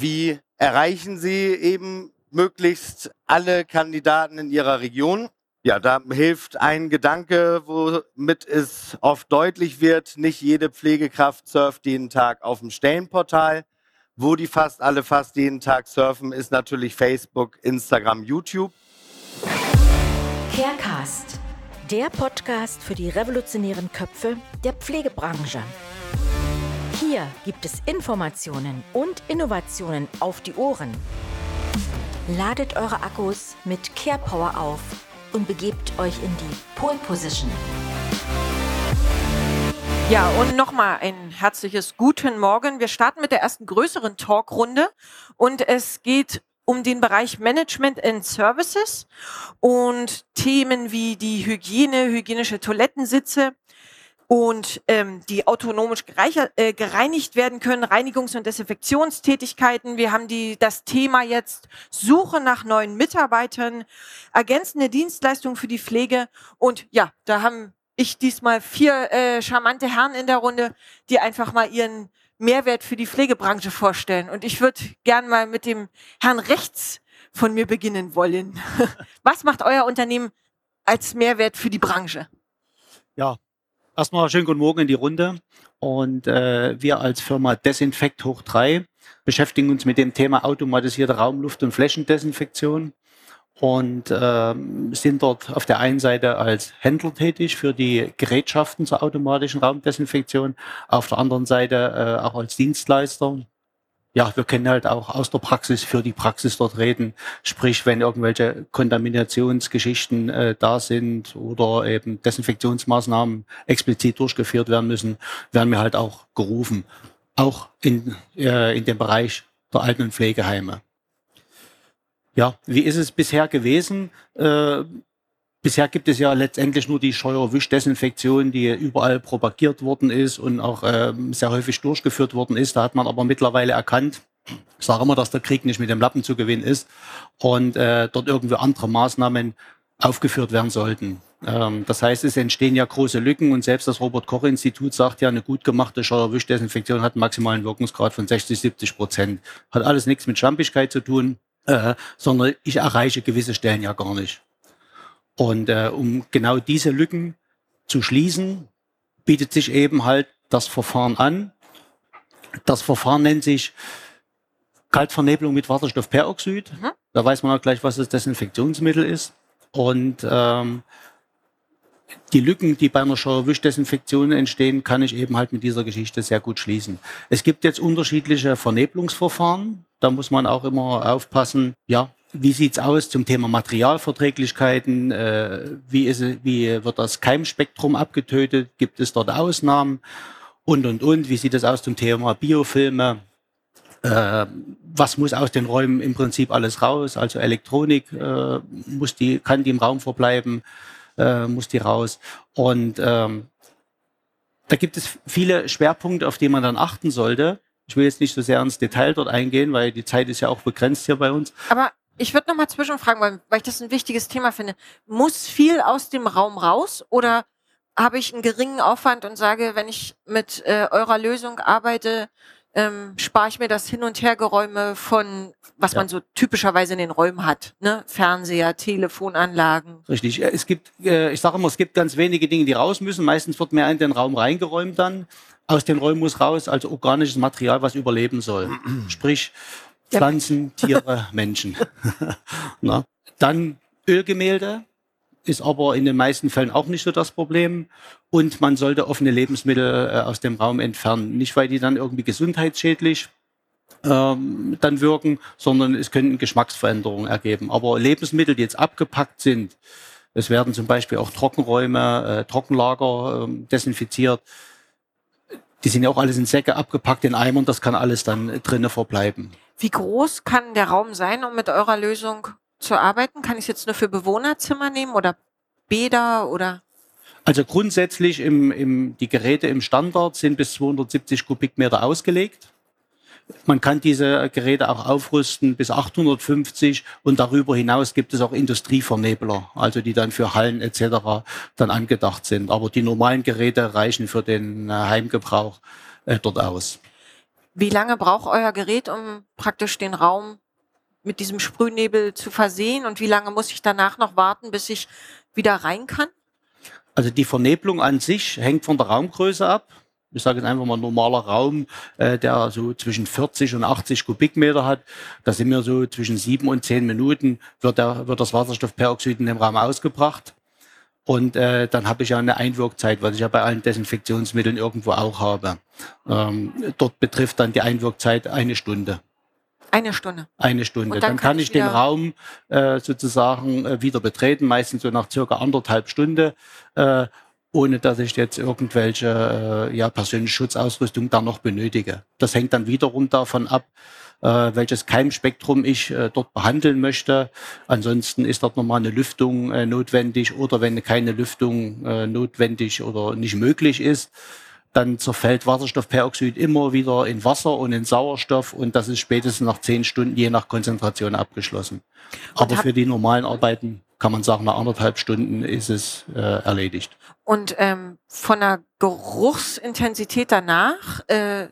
wie erreichen Sie eben möglichst alle Kandidaten in Ihrer Region? Ja, da hilft ein Gedanke, womit es oft deutlich wird, nicht jede Pflegekraft surft jeden Tag auf dem Stellenportal. Wo die fast alle fast jeden Tag surfen, ist natürlich Facebook, Instagram, YouTube. Carecast, der Podcast für die revolutionären Köpfe der Pflegebranche. Hier gibt es Informationen und Innovationen auf die Ohren. Ladet eure Akkus mit CarePower auf und begebt euch in die Pole Position. Ja, und nochmal ein herzliches Guten Morgen. Wir starten mit der ersten größeren Talkrunde und es geht um den Bereich Management and Services und Themen wie die Hygiene, hygienische Toilettensitze, und ähm, die autonomisch äh, gereinigt werden können, Reinigungs- und Desinfektionstätigkeiten. Wir haben die, das Thema jetzt Suche nach neuen Mitarbeitern, ergänzende Dienstleistungen für die Pflege. Und ja, da haben ich diesmal vier äh, charmante Herren in der Runde, die einfach mal ihren Mehrwert für die Pflegebranche vorstellen. Und ich würde gern mal mit dem Herrn rechts von mir beginnen wollen. Was macht euer Unternehmen als Mehrwert für die Branche? Ja, Erstmal schönen guten Morgen in die Runde. Und äh, wir als Firma Desinfekt hoch 3 beschäftigen uns mit dem Thema automatisierte Raumluft- und Flächendesinfektion und äh, sind dort auf der einen Seite als Händler tätig für die Gerätschaften zur automatischen Raumdesinfektion, auf der anderen Seite äh, auch als Dienstleister ja, wir können halt auch aus der Praxis für die Praxis dort reden. Sprich, wenn irgendwelche Kontaminationsgeschichten äh, da sind oder eben Desinfektionsmaßnahmen explizit durchgeführt werden müssen, werden wir halt auch gerufen. Auch in, äh, in dem Bereich der Alten- und Pflegeheime. Ja, wie ist es bisher gewesen? Äh, Bisher gibt es ja letztendlich nur die Scheuerwischdesinfektion, die überall propagiert worden ist und auch äh, sehr häufig durchgeführt worden ist. Da hat man aber mittlerweile erkannt, ich sage immer, dass der Krieg nicht mit dem Lappen zu gewinnen ist und äh, dort irgendwie andere Maßnahmen aufgeführt werden sollten. Ähm, das heißt, es entstehen ja große Lücken und selbst das Robert-Koch-Institut sagt ja, eine gut gemachte Scheuerwischdesinfektion hat einen maximalen Wirkungsgrad von 60, 70 Prozent. Hat alles nichts mit Schlampigkeit zu tun, äh, sondern ich erreiche gewisse Stellen ja gar nicht. Und äh, um genau diese Lücken zu schließen, bietet sich eben halt das Verfahren an. Das Verfahren nennt sich Kaltvernebelung mit Wasserstoffperoxid. Mhm. Da weiß man auch gleich, was das Desinfektionsmittel ist. Und ähm, die Lücken, die bei einer Schauerwischdesinfektion entstehen, kann ich eben halt mit dieser Geschichte sehr gut schließen. Es gibt jetzt unterschiedliche Vernebelungsverfahren. Da muss man auch immer aufpassen, ja, wie sieht's aus zum Thema Materialverträglichkeiten? Äh, wie, ist, wie wird das Keimspektrum abgetötet? Gibt es dort Ausnahmen? Und, und, und. Wie sieht es aus zum Thema Biofilme? Äh, was muss aus den Räumen im Prinzip alles raus? Also Elektronik äh, muss die, kann die im Raum verbleiben, muss die raus. Und ähm, da gibt es viele Schwerpunkte, auf die man dann achten sollte. Ich will jetzt nicht so sehr ins Detail dort eingehen, weil die Zeit ist ja auch begrenzt hier bei uns. Aber ich würde noch mal zwischenfragen, weil, weil ich das ein wichtiges Thema finde. Muss viel aus dem Raum raus oder habe ich einen geringen Aufwand und sage, wenn ich mit äh, eurer Lösung arbeite, ähm, spare ich mir das Hin- und Hergeräume von, was ja. man so typischerweise in den Räumen hat. Ne? Fernseher, Telefonanlagen. Richtig. Es gibt, äh, ich sage immer, es gibt ganz wenige Dinge, die raus müssen. Meistens wird mehr in den Raum reingeräumt dann. Aus den Räumen muss raus, also organisches Material, was überleben soll. Sprich, Pflanzen, Tiere, Menschen. Na? Dann Ölgemälde ist aber in den meisten Fällen auch nicht so das Problem. Und man sollte offene Lebensmittel äh, aus dem Raum entfernen. Nicht, weil die dann irgendwie gesundheitsschädlich ähm, dann wirken, sondern es können Geschmacksveränderungen ergeben. Aber Lebensmittel, die jetzt abgepackt sind, es werden zum Beispiel auch Trockenräume, äh, Trockenlager äh, desinfiziert. Die sind ja auch alles in Säcke abgepackt in Eimern, das kann alles dann drinnen verbleiben. Wie groß kann der Raum sein, um mit eurer Lösung zu arbeiten? Kann ich es jetzt nur für Bewohnerzimmer nehmen oder Bäder oder? Also grundsätzlich im, im, die Geräte im Standard sind bis 270 Kubikmeter ausgelegt. Man kann diese Geräte auch aufrüsten bis 850 und darüber hinaus gibt es auch Industrievernebler, also die dann für Hallen etc. dann angedacht sind. Aber die normalen Geräte reichen für den äh, Heimgebrauch äh, dort aus. Wie lange braucht euer Gerät, um praktisch den Raum mit diesem Sprühnebel zu versehen? Und wie lange muss ich danach noch warten, bis ich wieder rein kann? Also die Vernebelung an sich hängt von der Raumgröße ab. Ich sage jetzt einfach mal normaler Raum, äh, der so zwischen 40 und 80 Kubikmeter hat. Da sind wir so zwischen sieben und zehn Minuten wird, der, wird das Wasserstoffperoxid in dem Raum ausgebracht. Und äh, dann habe ich ja eine Einwirkzeit, was ich ja bei allen Desinfektionsmitteln irgendwo auch habe. Ähm, dort betrifft dann die Einwirkzeit eine Stunde. Eine Stunde. Eine Stunde. Dann, dann, kann, kann ich, ich den Raum äh, sozusagen äh, wieder betreten, meistens so nach circa anderthalb Stunde, äh, ohne dass ich jetzt irgendwelche äh, ja, persönliche Schutzausrüstung da noch benötige. Das hängt dann wiederum davon ab, welches Keimspektrum ich äh, dort behandeln möchte. Ansonsten ist dort nochmal eine Lüftung äh, notwendig oder wenn keine Lüftung äh, notwendig oder nicht möglich ist, dann zerfällt Wasserstoffperoxid immer wieder in Wasser und in Sauerstoff und das ist spätestens nach zehn Stunden je nach Konzentration abgeschlossen. Aber für die normalen Arbeiten kann man sagen, nach anderthalb Stunden ist es äh, erledigt. Und ähm, von der Geruchsintensität danach, äh,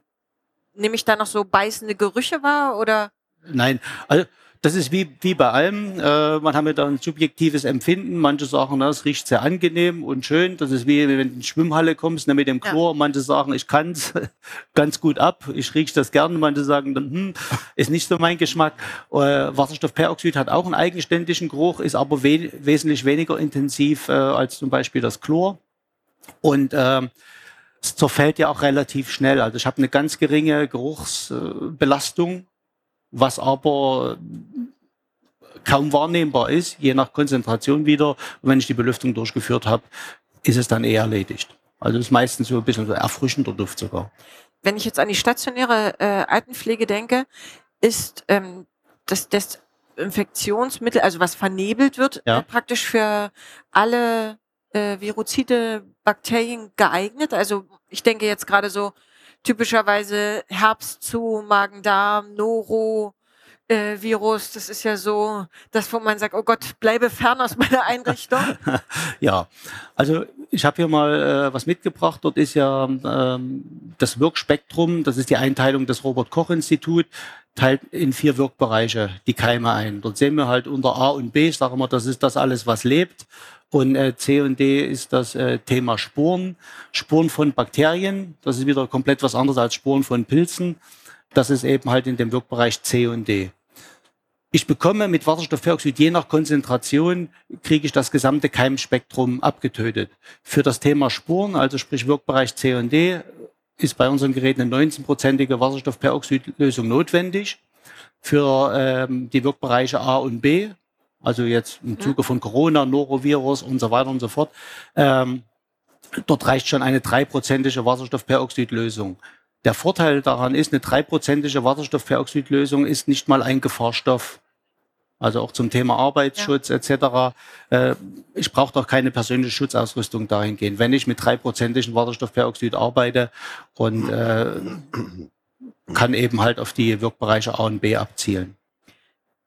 nehme ich da noch so beißende Gerüche wahr oder? Nein, also das ist wie, wie bei allem. Äh, man hat ja da ein subjektives Empfinden. Manche sagen, na, es riecht sehr angenehm und schön. Das ist wie wenn du in die Schwimmhalle kommst ne, mit dem Chlor. Ja. Manche sagen, ich kann es ganz gut ab. Ich rieche das gerne. Manche sagen, dann, hm, ist nicht so mein Geschmack. Äh, Wasserstoffperoxid hat auch einen eigenständigen Geruch, ist aber we wesentlich weniger intensiv äh, als zum Beispiel das Chlor. Und äh, es zerfällt ja auch relativ schnell. Also ich habe eine ganz geringe Geruchsbelastung was aber kaum wahrnehmbar ist, je nach Konzentration wieder. Und wenn ich die Belüftung durchgeführt habe, ist es dann eher erledigt. Also ist meistens so ein bisschen so erfrischender Duft sogar. Wenn ich jetzt an die stationäre äh, Altenpflege denke, ist ähm, das Desinfektionsmittel, also was vernebelt wird, ja. äh, praktisch für alle äh, Virozide, Bakterien geeignet. Also ich denke jetzt gerade so typischerweise Herbst zu, Magen-Darm, Noro, äh, Virus, das ist ja so, das, wo man sagt, oh Gott, bleibe fern aus meiner Einrichtung. ja, also ich habe hier mal äh, was mitgebracht. Dort ist ja ähm, das Wirkspektrum, das ist die Einteilung des Robert-Koch-Institut, teilt in vier Wirkbereiche die Keime ein. Dort sehen wir halt unter A und B, sagen wir, das ist das alles, was lebt. Und äh, C und D ist das äh, Thema Spuren. Spuren von Bakterien, das ist wieder komplett was anderes als Spuren von Pilzen. Das ist eben halt in dem Wirkbereich C und D. Ich bekomme mit Wasserstoffperoxid je nach Konzentration kriege ich das gesamte Keimspektrum abgetötet. Für das Thema Spuren, also sprich Wirkbereich C und D, ist bei unseren Geräten eine 19-prozentige Wasserstoffperoxidlösung notwendig. Für ähm, die Wirkbereiche A und B, also jetzt im Zuge von Corona, Norovirus und so weiter und so fort. Ähm, dort reicht schon eine dreiprozentige Wasserstoffperoxidlösung. Der Vorteil daran ist, eine dreiprozentige Wasserstoffperoxidlösung ist nicht mal ein Gefahrstoff. Also auch zum Thema Arbeitsschutz ja. etc. Äh, ich brauche doch keine persönliche Schutzausrüstung dahingehend. Wenn ich mit dreiprozentigen Wasserstoffperoxid arbeite und äh, kann eben halt auf die Wirkbereiche A und B abzielen.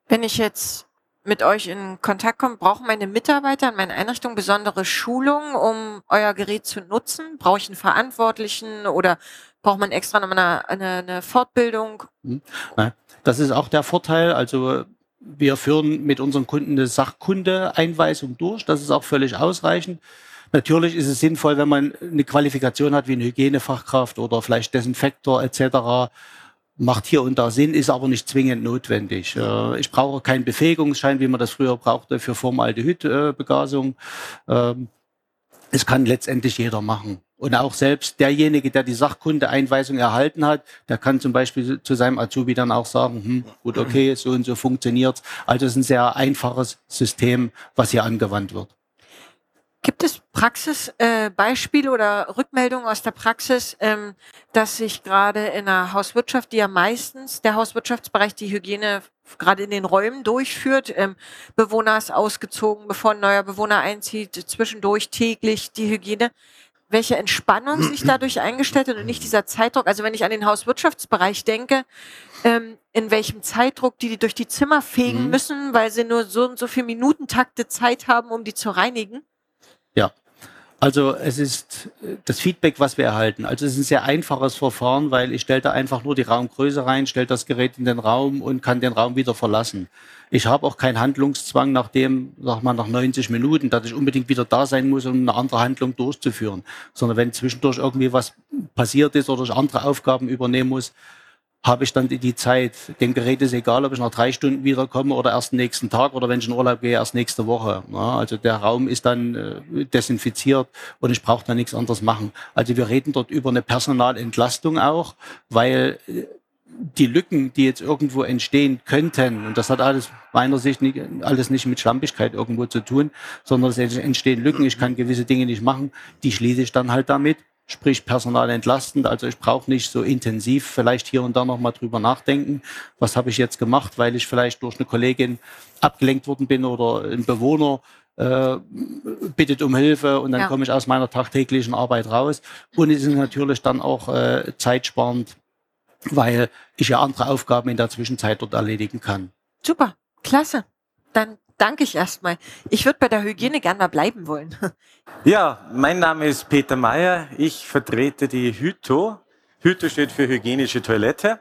Wenn ich jetzt mit euch in Kontakt kommt, brauchen meine Mitarbeiter in meiner Einrichtung besondere Schulungen, um euer Gerät zu nutzen? Brauche ich einen Verantwortlichen oder braucht man extra noch eine, eine, eine Fortbildung? Hm. Das ist auch der Vorteil. Also wir führen mit unseren Kunden eine Sachkundeeinweisung durch. Das ist auch völlig ausreichend. Natürlich ist es sinnvoll, wenn man eine Qualifikation hat wie eine Hygienefachkraft oder vielleicht Desinfektor etc macht hier und da Sinn, ist aber nicht zwingend notwendig. Äh, ich brauche keinen Befähigungsschein, wie man das früher brauchte für Formaldehyd-Begasung. Ähm, es kann letztendlich jeder machen. Und auch selbst derjenige, der die Sachkundeeinweisung erhalten hat, der kann zum Beispiel zu seinem Azubi dann auch sagen, hm, gut, okay, so und so funktioniert's. Also es ist ein sehr einfaches System, was hier angewandt wird. Gibt es Praxisbeispiele äh, oder Rückmeldungen aus der Praxis, ähm, dass sich gerade in der Hauswirtschaft, die ja meistens der Hauswirtschaftsbereich die Hygiene gerade in den Räumen durchführt, ähm, Bewohner ist ausgezogen, bevor ein neuer Bewohner einzieht, zwischendurch täglich die Hygiene, welche Entspannung sich dadurch eingestellt hat und nicht dieser Zeitdruck. Also wenn ich an den Hauswirtschaftsbereich denke, ähm, in welchem Zeitdruck die, die durch die Zimmer fegen mhm. müssen, weil sie nur so und so viele Minuten Takte Zeit haben, um die zu reinigen. Ja. Also es ist das Feedback, was wir erhalten. Also es ist ein sehr einfaches Verfahren, weil ich stelle da einfach nur die Raumgröße rein, stelle das Gerät in den Raum und kann den Raum wieder verlassen. Ich habe auch keinen Handlungszwang, nachdem, sag mal, nach 90 Minuten, dass ich unbedingt wieder da sein muss, um eine andere Handlung durchzuführen. Sondern wenn zwischendurch irgendwie was passiert ist oder ich andere Aufgaben übernehmen muss, habe ich dann die Zeit. Dem Gerät ist egal, ob ich nach drei Stunden wiederkomme oder erst nächsten Tag oder wenn ich in Urlaub gehe, erst nächste Woche. Ja, also der Raum ist dann äh, desinfiziert und ich brauche dann nichts anderes machen. Also wir reden dort über eine Personalentlastung auch, weil äh, die Lücken, die jetzt irgendwo entstehen könnten, und das hat alles meiner Sicht nicht, alles nicht mit Schlampigkeit irgendwo zu tun, sondern es entstehen Lücken, ich kann gewisse Dinge nicht machen, die schließe ich dann halt damit sprich Personal entlastend. Also ich brauche nicht so intensiv vielleicht hier und da nochmal drüber nachdenken, was habe ich jetzt gemacht, weil ich vielleicht durch eine Kollegin abgelenkt worden bin oder ein Bewohner äh, bittet um Hilfe und dann ja. komme ich aus meiner tagtäglichen Arbeit raus. Und es ist natürlich dann auch äh, zeitsparend, weil ich ja andere Aufgaben in der Zwischenzeit dort erledigen kann. Super, klasse. Dann danke ich erstmal. Ich würde bei der Hygiene gern mal bleiben wollen. Ja, mein Name ist Peter Mayer. Ich vertrete die Hyto. Hyto steht für hygienische Toilette.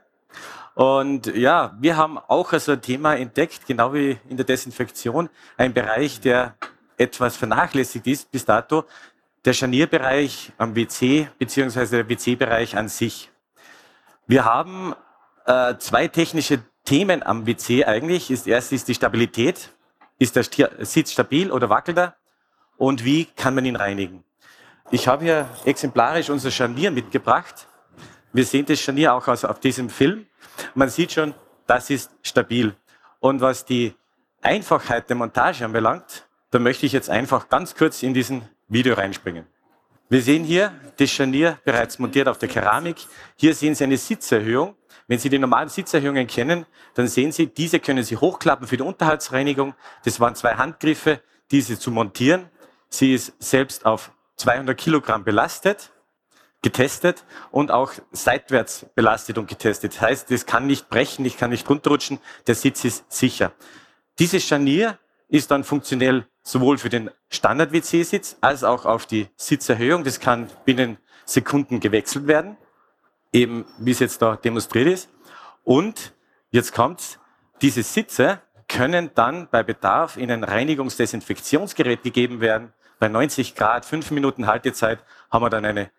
Und ja, wir haben auch also ein Thema entdeckt, genau wie in der Desinfektion, ein Bereich, der etwas vernachlässigt ist bis dato, der Scharnierbereich am WC beziehungsweise der WC-Bereich an sich. Wir haben äh, zwei technische Themen am WC eigentlich. Das erste ist die Stabilität. Ist der Sitz stabil oder wackelt er? Und wie kann man ihn reinigen? Ich habe hier exemplarisch unser Scharnier mitgebracht. Wir sehen das Scharnier auch auf diesem Film. Man sieht schon, das ist stabil. Und was die Einfachheit der Montage anbelangt, da möchte ich jetzt einfach ganz kurz in diesen Video reinspringen. Wir sehen hier das Scharnier bereits montiert auf der Keramik. Hier sehen Sie eine Sitzerhöhung. Wenn Sie die normalen Sitzerhöhungen kennen, dann sehen Sie, diese können Sie hochklappen für die Unterhaltsreinigung. Das waren zwei Handgriffe, diese zu montieren. Sie ist selbst auf 200 Kilogramm belastet, getestet und auch seitwärts belastet und getestet. Das heißt, das kann nicht brechen, ich kann nicht runterrutschen, der Sitz ist sicher. Dieses Scharnier ist dann funktionell sowohl für den Standard-WC-Sitz als auch auf die Sitzerhöhung. Das kann binnen Sekunden gewechselt werden eben wie es jetzt da demonstriert ist. Und jetzt kommt's, diese Sitze können dann bei Bedarf in ein Reinigungsdesinfektionsgerät gegeben werden. Bei 90 Grad, 5 Minuten Haltezeit haben wir dann eine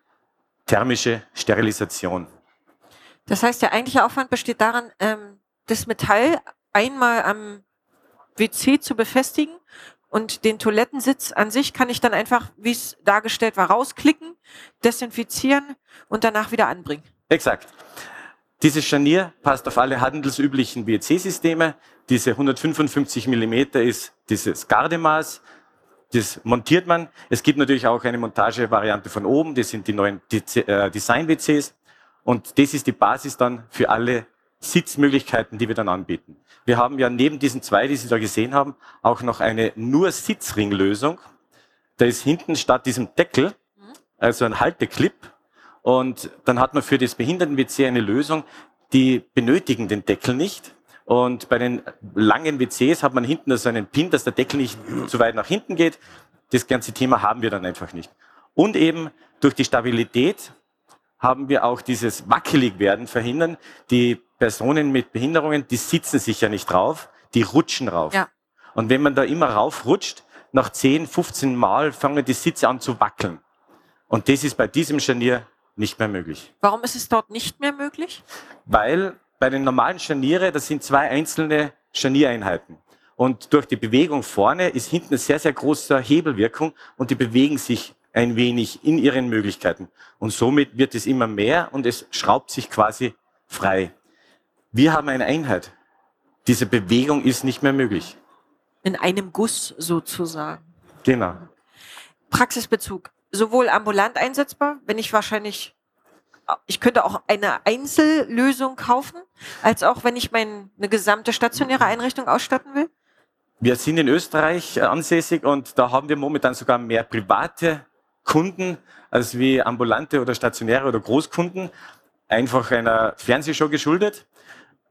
thermische Sterilisation. Das heißt, der eigentliche Aufwand besteht daran, ähm, das Metall einmal am WC zu befestigen und den Toilettensitz an sich kann ich dann einfach, wie es dargestellt war, rausklicken, desinfizieren und danach wieder anbringen. Exakt. Dieses Scharnier passt auf alle handelsüblichen WC-Systeme. Diese 155 Millimeter ist dieses Gardemaß. Das montiert man. Es gibt natürlich auch eine Montagevariante von oben. Das sind die neuen äh, Design-WCs. Und das ist die Basis dann für alle Sitzmöglichkeiten, die wir dann anbieten. Wir haben ja neben diesen zwei, die Sie da gesehen haben, auch noch eine nur Sitzringlösung. Da ist hinten statt diesem Deckel, also ein Halteclip, und dann hat man für das Behinderten-WC eine Lösung, die benötigen den Deckel nicht. Und bei den langen WCs hat man hinten so einen Pin, dass der Deckel nicht zu weit nach hinten geht. Das ganze Thema haben wir dann einfach nicht. Und eben durch die Stabilität haben wir auch dieses Wackeligwerden verhindern. Die Personen mit Behinderungen, die sitzen sich ja nicht drauf, die rutschen rauf. Ja. Und wenn man da immer raufrutscht, nach 10, 15 Mal fangen die Sitze an zu wackeln. Und das ist bei diesem Scharnier nicht mehr möglich. Warum ist es dort nicht mehr möglich? Weil bei den normalen Scharniere, das sind zwei einzelne Scharniereinheiten. Und durch die Bewegung vorne ist hinten eine sehr, sehr große Hebelwirkung und die bewegen sich ein wenig in ihren Möglichkeiten. Und somit wird es immer mehr und es schraubt sich quasi frei. Wir haben eine Einheit. Diese Bewegung ist nicht mehr möglich. In einem Guss sozusagen. Genau. Praxisbezug sowohl ambulant einsetzbar, wenn ich wahrscheinlich, ich könnte auch eine Einzellösung kaufen, als auch wenn ich meine gesamte stationäre Einrichtung ausstatten will? Wir sind in Österreich ansässig und da haben wir momentan sogar mehr private Kunden als wie ambulante oder stationäre oder Großkunden, einfach einer Fernsehshow geschuldet.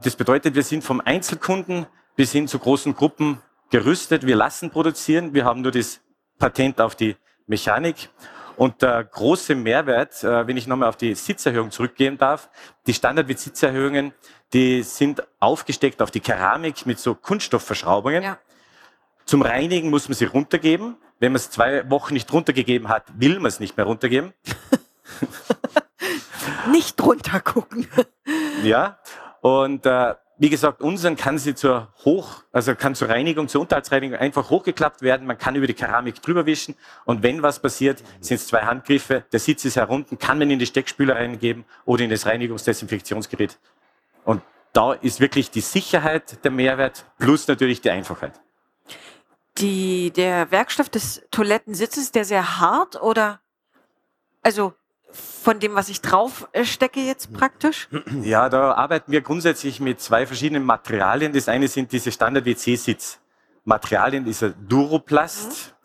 Das bedeutet, wir sind vom Einzelkunden bis hin zu großen Gruppen gerüstet. Wir lassen produzieren. Wir haben nur das Patent auf die Mechanik. Und der große Mehrwert, äh, wenn ich nochmal auf die Sitzerhöhung zurückgehen darf, die Standard-Sitzerhöhungen, die sind aufgesteckt auf die Keramik mit so Kunststoffverschraubungen. Ja. Zum Reinigen muss man sie runtergeben. Wenn man es zwei Wochen nicht runtergegeben hat, will man es nicht mehr runtergeben. nicht runtergucken. ja, und äh, wie gesagt, unseren kann sie zur Hoch, also kann zur Reinigung, zur Unterhaltsreinigung einfach hochgeklappt werden. Man kann über die Keramik drüber wischen. Und wenn was passiert, sind es zwei Handgriffe. Der Sitz ist herunten, kann man in die Steckspüle reingeben oder in das Reinigungsdesinfektionsgerät. Und da ist wirklich die Sicherheit der Mehrwert plus natürlich die Einfachheit. Die, der Werkstoff des Toilettensitzes, der sehr hart oder also von dem, was ich drauf äh, stecke jetzt praktisch? Ja, da arbeiten wir grundsätzlich mit zwei verschiedenen Materialien. Das eine sind diese Standard-WC-Sitz-Materialien, dieser Duroplast.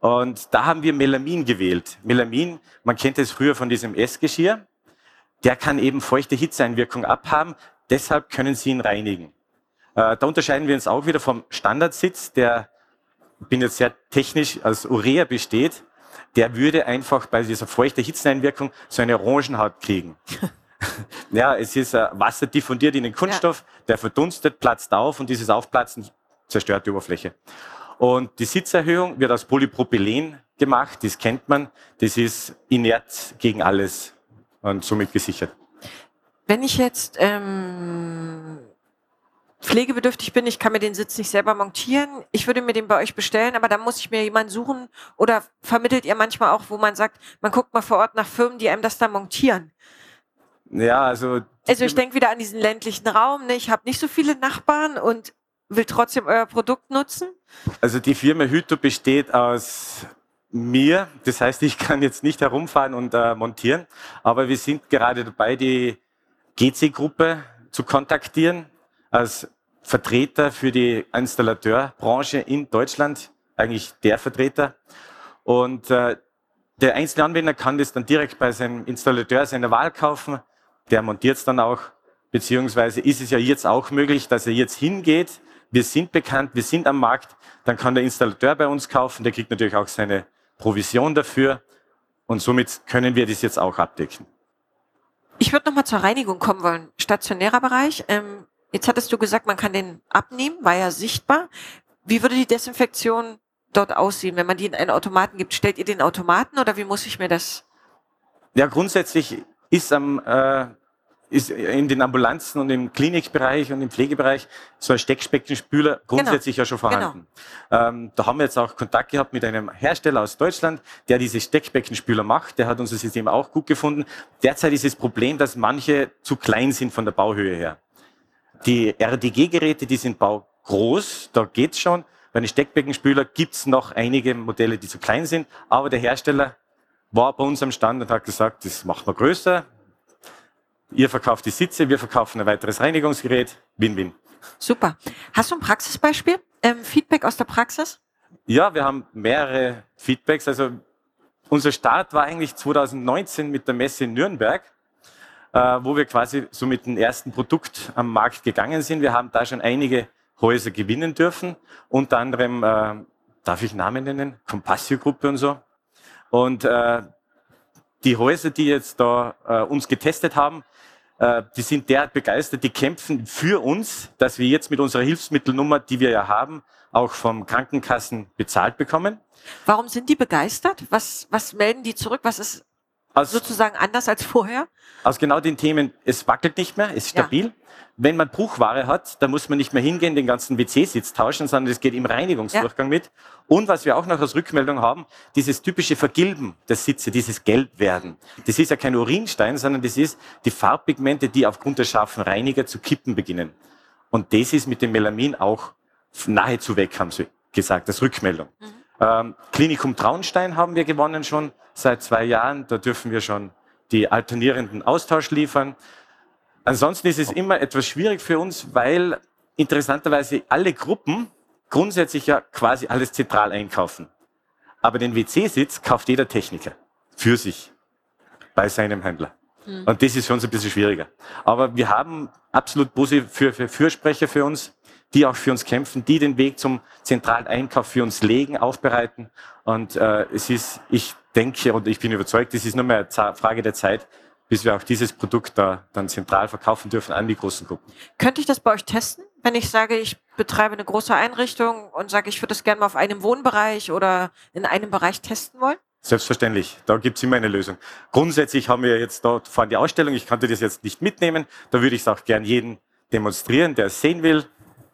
Mhm. Und da haben wir Melamin gewählt. Melamin, man kennt es früher von diesem Essgeschirr. Der kann eben feuchte Hitzeeinwirkung abhaben. Deshalb können Sie ihn reinigen. Äh, da unterscheiden wir uns auch wieder vom Standardsitz, der, bin jetzt sehr technisch, als Urea besteht der würde einfach bei dieser feuchten Hitzeneinwirkung so eine Orangenhaut kriegen. ja, es ist äh, Wasser diffundiert in den Kunststoff, ja. der verdunstet, platzt auf und dieses Aufplatzen zerstört die Oberfläche. Und die Sitzerhöhung wird aus Polypropylen gemacht, das kennt man, das ist inert gegen alles und somit gesichert. Wenn ich jetzt ähm, pflegebedürftig bin, ich kann mir den Sitz nicht selber montieren. Ich würde mir den bei euch bestellen, aber dann muss ich mir jemanden suchen oder vermittelt ihr manchmal auch, wo man sagt, man guckt mal vor Ort nach Firmen, die einem das da montieren. Ja, also. Also ich denke wieder an diesen ländlichen Raum. Ne? Ich habe nicht so viele Nachbarn und will trotzdem euer Produkt nutzen. Also die Firma Hüto besteht aus mir. Das heißt, ich kann jetzt nicht herumfahren und äh, montieren, aber wir sind gerade dabei, die GC-Gruppe zu kontaktieren als Vertreter für die Installateurbranche in Deutschland, eigentlich der Vertreter. Und äh, der einzelne Anwender kann das dann direkt bei seinem Installateur seiner Wahl kaufen. Der montiert es dann auch. Beziehungsweise ist es ja jetzt auch möglich, dass er jetzt hingeht. Wir sind bekannt, wir sind am Markt. Dann kann der Installateur bei uns kaufen. Der kriegt natürlich auch seine Provision dafür. Und somit können wir das jetzt auch abdecken. Ich würde nochmal zur Reinigung kommen wollen. Stationärer Bereich. Ähm, Jetzt hattest du gesagt, man kann den abnehmen, war ja sichtbar. Wie würde die Desinfektion dort aussehen, wenn man die in einen Automaten gibt? Stellt ihr den Automaten oder wie muss ich mir das? Ja, grundsätzlich ist am äh, ist in den Ambulanzen und im Klinikbereich und im Pflegebereich so ein Steckspeckenspüler grundsätzlich genau. ja schon vorhanden. Genau. Ähm, da haben wir jetzt auch Kontakt gehabt mit einem Hersteller aus Deutschland, der diese Steckbeckenspüler macht. Der hat unser System auch gut gefunden. Derzeit ist das Problem, dass manche zu klein sind von der Bauhöhe her. Die RDG-Geräte, die sind baugroß, da geht's schon. Bei den Steckbeckenspüler gibt's noch einige Modelle, die zu klein sind, aber der Hersteller war bei uns am Stand und hat gesagt, das machen wir größer. Ihr verkauft die Sitze, wir verkaufen ein weiteres Reinigungsgerät. Win-win. Super. Hast du ein Praxisbeispiel? Ähm, Feedback aus der Praxis? Ja, wir haben mehrere Feedbacks. Also unser Start war eigentlich 2019 mit der Messe in Nürnberg wo wir quasi so mit dem ersten Produkt am Markt gegangen sind. Wir haben da schon einige Häuser gewinnen dürfen, unter anderem, äh, darf ich Namen nennen, Compassio-Gruppe und so. Und äh, die Häuser, die jetzt da äh, uns getestet haben, äh, die sind derart begeistert, die kämpfen für uns, dass wir jetzt mit unserer Hilfsmittelnummer, die wir ja haben, auch vom Krankenkassen bezahlt bekommen. Warum sind die begeistert? Was, was melden die zurück? Was ist aus, sozusagen anders als vorher? Aus genau den Themen, es wackelt nicht mehr, es ist stabil. Ja. Wenn man Bruchware hat, dann muss man nicht mehr hingehen, den ganzen WC-Sitz tauschen, sondern es geht im Reinigungsdurchgang ja. mit. Und was wir auch noch als Rückmeldung haben, dieses typische Vergilben der Sitze, dieses Gelbwerden. Das ist ja kein Urinstein, sondern das ist die Farbpigmente, die aufgrund der scharfen Reiniger zu kippen beginnen. Und das ist mit dem Melamin auch nahezu weg, haben sie gesagt, als Rückmeldung. Mhm. Ähm, Klinikum Traunstein haben wir gewonnen schon seit zwei Jahren. Da dürfen wir schon die alternierenden Austausch liefern. Ansonsten ist es immer etwas schwierig für uns, weil interessanterweise alle Gruppen grundsätzlich ja quasi alles zentral einkaufen. Aber den WC-Sitz kauft jeder Techniker für sich bei seinem Händler. Mhm. Und das ist für uns ein bisschen schwieriger. Aber wir haben absolut positive für, für Fürsprecher für uns. Die auch für uns kämpfen, die den Weg zum zentralen Einkauf für uns legen, aufbereiten. Und äh, es ist, ich denke und ich bin überzeugt, es ist nur mehr eine Frage der Zeit, bis wir auch dieses Produkt da dann zentral verkaufen dürfen an die großen Gruppen. Könnte ich das bei euch testen, wenn ich sage, ich betreibe eine große Einrichtung und sage, ich würde das gerne mal auf einem Wohnbereich oder in einem Bereich testen wollen? Selbstverständlich, da gibt es immer eine Lösung. Grundsätzlich haben wir jetzt dort vorhin die Ausstellung, ich konnte das jetzt nicht mitnehmen, da würde ich es auch gern jedem demonstrieren, der es sehen will.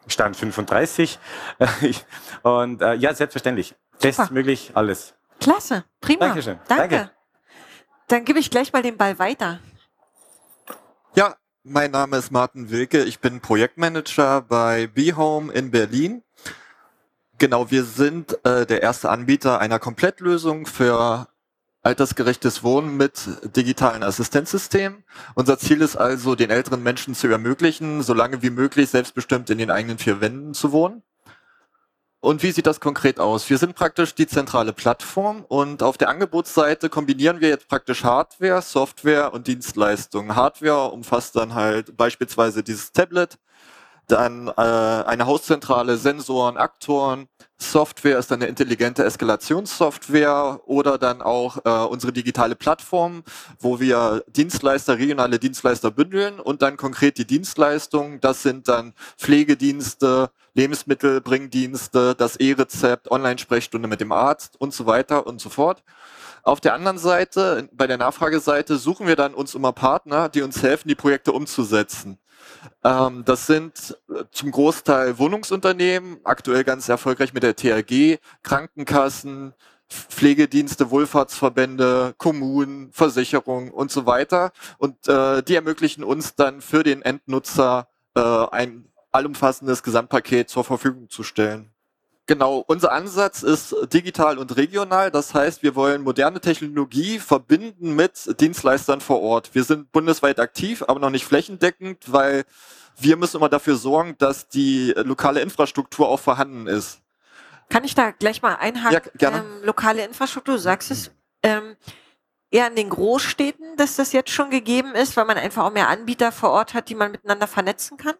Stand 35. Und äh, ja, selbstverständlich. Tests möglich, alles. Klasse, prima. Dankeschön. Danke. Danke. Dann gebe ich gleich mal den Ball weiter. Ja, mein Name ist Martin Wilke. Ich bin Projektmanager bei BeHome in Berlin. Genau, wir sind äh, der erste Anbieter einer Komplettlösung für altersgerechtes Wohnen mit digitalen Assistenzsystemen. Unser Ziel ist also, den älteren Menschen zu ermöglichen, so lange wie möglich selbstbestimmt in den eigenen vier Wänden zu wohnen. Und wie sieht das konkret aus? Wir sind praktisch die zentrale Plattform und auf der Angebotsseite kombinieren wir jetzt praktisch Hardware, Software und Dienstleistungen. Hardware umfasst dann halt beispielsweise dieses Tablet, dann äh, eine Hauszentrale, Sensoren, Aktoren. Software ist dann eine intelligente Eskalationssoftware oder dann auch äh, unsere digitale Plattform, wo wir Dienstleister, regionale Dienstleister bündeln und dann konkret die Dienstleistungen. Das sind dann Pflegedienste, Lebensmittelbringdienste, das E-Rezept, Online-Sprechstunde mit dem Arzt und so weiter und so fort. Auf der anderen Seite, bei der Nachfrageseite, suchen wir dann uns immer Partner, die uns helfen, die Projekte umzusetzen. Ähm, das sind äh, zum Großteil Wohnungsunternehmen, aktuell ganz erfolgreich mit der THG, Krankenkassen, Pflegedienste, Wohlfahrtsverbände, Kommunen, Versicherungen und so weiter. Und äh, die ermöglichen uns dann für den Endnutzer äh, ein allumfassendes Gesamtpaket zur Verfügung zu stellen. Genau, unser Ansatz ist digital und regional. Das heißt, wir wollen moderne Technologie verbinden mit Dienstleistern vor Ort. Wir sind bundesweit aktiv, aber noch nicht flächendeckend, weil wir müssen immer dafür sorgen, dass die lokale Infrastruktur auch vorhanden ist. Kann ich da gleich mal einhaken? Ja, gerne. Ähm, lokale Infrastruktur, du sagst es, ähm, eher in den Großstädten, dass das jetzt schon gegeben ist, weil man einfach auch mehr Anbieter vor Ort hat, die man miteinander vernetzen kann?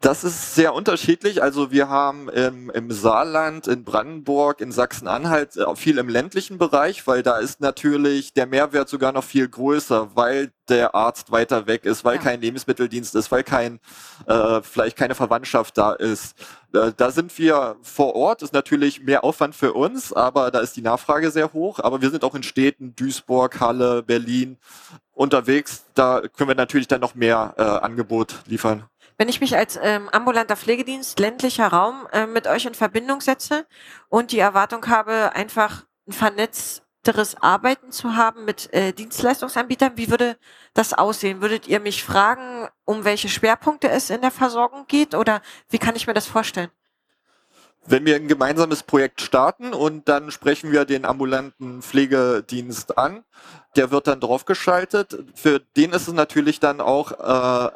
Das ist sehr unterschiedlich. Also wir haben im, im Saarland, in Brandenburg, in Sachsen-Anhalt äh, viel im ländlichen Bereich, weil da ist natürlich der Mehrwert sogar noch viel größer, weil der Arzt weiter weg ist, weil ja. kein Lebensmitteldienst ist, weil kein äh, vielleicht keine Verwandtschaft da ist. Äh, da sind wir vor Ort, ist natürlich mehr Aufwand für uns, aber da ist die Nachfrage sehr hoch. Aber wir sind auch in Städten, Duisburg, Halle, Berlin unterwegs. Da können wir natürlich dann noch mehr äh, Angebot liefern. Wenn ich mich als ähm, ambulanter Pflegedienst ländlicher Raum äh, mit euch in Verbindung setze und die Erwartung habe, einfach ein vernetzteres Arbeiten zu haben mit äh, Dienstleistungsanbietern, wie würde das aussehen? Würdet ihr mich fragen, um welche Schwerpunkte es in der Versorgung geht oder wie kann ich mir das vorstellen? Wenn wir ein gemeinsames Projekt starten und dann sprechen wir den ambulanten Pflegedienst an, der wird dann draufgeschaltet. Für den ist es natürlich dann auch äh,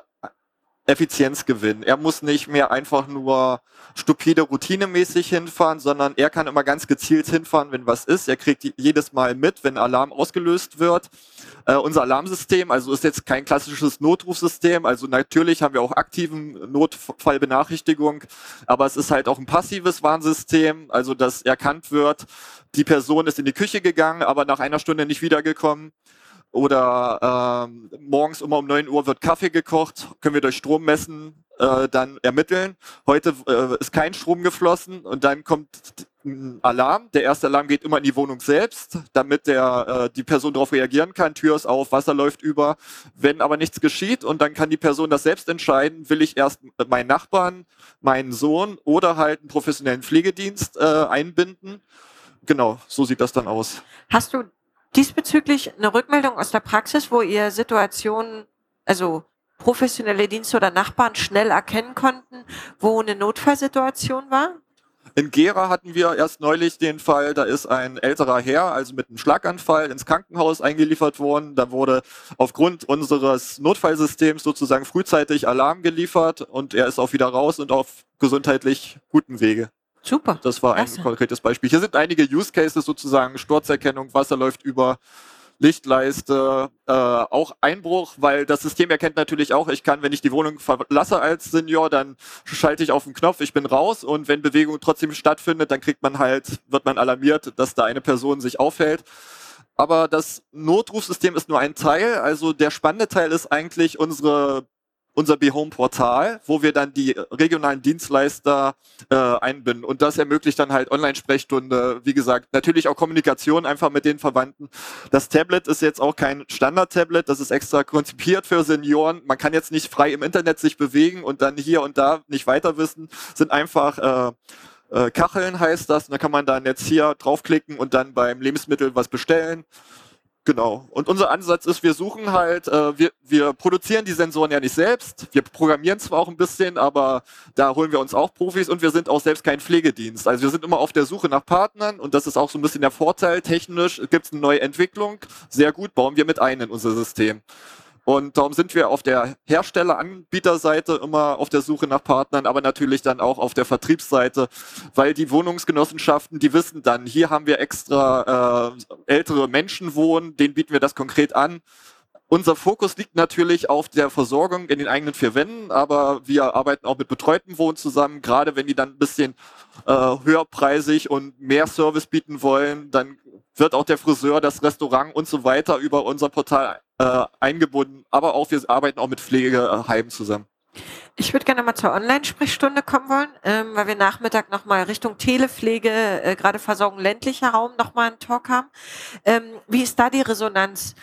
Effizienzgewinn. Er muss nicht mehr einfach nur stupide routinemäßig hinfahren, sondern er kann immer ganz gezielt hinfahren, wenn was ist. Er kriegt jedes Mal mit, wenn Alarm ausgelöst wird. Äh, unser Alarmsystem, also ist jetzt kein klassisches Notrufsystem. Also natürlich haben wir auch aktiven Notfallbenachrichtigung, aber es ist halt auch ein passives Warnsystem, also dass erkannt wird, die Person ist in die Küche gegangen, aber nach einer Stunde nicht wiedergekommen oder ähm, morgens immer um 9 Uhr wird Kaffee gekocht, können wir durch Strom messen, äh, dann ermitteln. Heute äh, ist kein Strom geflossen und dann kommt ein Alarm. Der erste Alarm geht immer in die Wohnung selbst, damit der, äh, die Person darauf reagieren kann. Tür ist auf, Wasser läuft über. Wenn aber nichts geschieht und dann kann die Person das selbst entscheiden, will ich erst meinen Nachbarn, meinen Sohn oder halt einen professionellen Pflegedienst äh, einbinden. Genau, so sieht das dann aus. Hast du diesbezüglich eine Rückmeldung aus der Praxis, wo ihr Situationen, also professionelle Dienste oder Nachbarn schnell erkennen konnten, wo eine Notfallsituation war? In Gera hatten wir erst neulich den Fall, da ist ein älterer Herr, also mit einem Schlaganfall, ins Krankenhaus eingeliefert worden. Da wurde aufgrund unseres Notfallsystems sozusagen frühzeitig Alarm geliefert und er ist auch wieder raus und auf gesundheitlich guten Wege. Super. Das war ein Klasse. konkretes Beispiel. Hier sind einige Use Cases sozusagen, Sturzerkennung, Wasser läuft über. Lichtleiste, äh, auch Einbruch, weil das System erkennt natürlich auch, ich kann, wenn ich die Wohnung verlasse als Senior, dann schalte ich auf den Knopf, ich bin raus und wenn Bewegung trotzdem stattfindet, dann kriegt man halt, wird man alarmiert, dass da eine Person sich aufhält. Aber das Notrufsystem ist nur ein Teil. Also der spannende Teil ist eigentlich unsere unser B-Home-Portal, wo wir dann die regionalen Dienstleister äh, einbinden. Und das ermöglicht dann halt Online-Sprechstunde, wie gesagt, natürlich auch Kommunikation einfach mit den Verwandten. Das Tablet ist jetzt auch kein Standard-Tablet, das ist extra konzipiert für Senioren. Man kann jetzt nicht frei im Internet sich bewegen und dann hier und da nicht weiter wissen, sind einfach äh, äh, Kacheln heißt das. Und da kann man dann jetzt hier draufklicken und dann beim Lebensmittel was bestellen. Genau. Und unser Ansatz ist, wir suchen halt, äh, wir, wir produzieren die Sensoren ja nicht selbst. Wir programmieren zwar auch ein bisschen, aber da holen wir uns auch Profis und wir sind auch selbst kein Pflegedienst. Also wir sind immer auf der Suche nach Partnern und das ist auch so ein bisschen der Vorteil. Technisch gibt es eine neue Entwicklung. Sehr gut, bauen wir mit ein in unser System. Und darum sind wir auf der Hersteller-Anbieterseite immer auf der Suche nach Partnern, aber natürlich dann auch auf der Vertriebsseite, weil die Wohnungsgenossenschaften, die wissen dann, hier haben wir extra äh, ältere Menschen wohnen, denen bieten wir das konkret an. Unser Fokus liegt natürlich auf der Versorgung in den eigenen vier Wänden, aber wir arbeiten auch mit betreuten Wohnen zusammen. Gerade wenn die dann ein bisschen äh, höherpreisig und mehr Service bieten wollen, dann wird auch der Friseur, das Restaurant und so weiter über unser Portal äh, eingebunden, aber auch wir arbeiten auch mit Pflegeheimen zusammen. Ich würde gerne mal zur Online-Sprechstunde kommen wollen, ähm, weil wir Nachmittag nochmal Richtung Telepflege, äh, gerade Versorgung ländlicher Raum nochmal einen Talk haben. Ähm, wie ist da die Resonanz?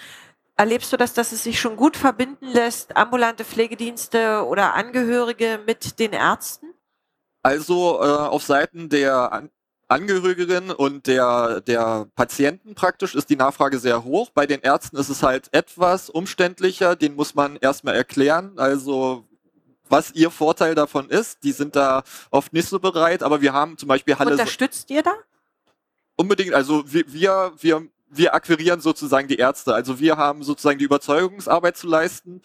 Erlebst du das, dass es sich schon gut verbinden lässt, ambulante Pflegedienste oder Angehörige mit den Ärzten? Also äh, auf Seiten der Angehörigen und der, der Patienten praktisch ist die Nachfrage sehr hoch. Bei den Ärzten ist es halt etwas umständlicher, den muss man erstmal erklären. Also was ihr Vorteil davon ist, die sind da oft nicht so bereit, aber wir haben zum Beispiel Halle. Unterstützt ihr da? Unbedingt, also wir, wir, wir wir akquirieren sozusagen die Ärzte. Also wir haben sozusagen die Überzeugungsarbeit zu leisten.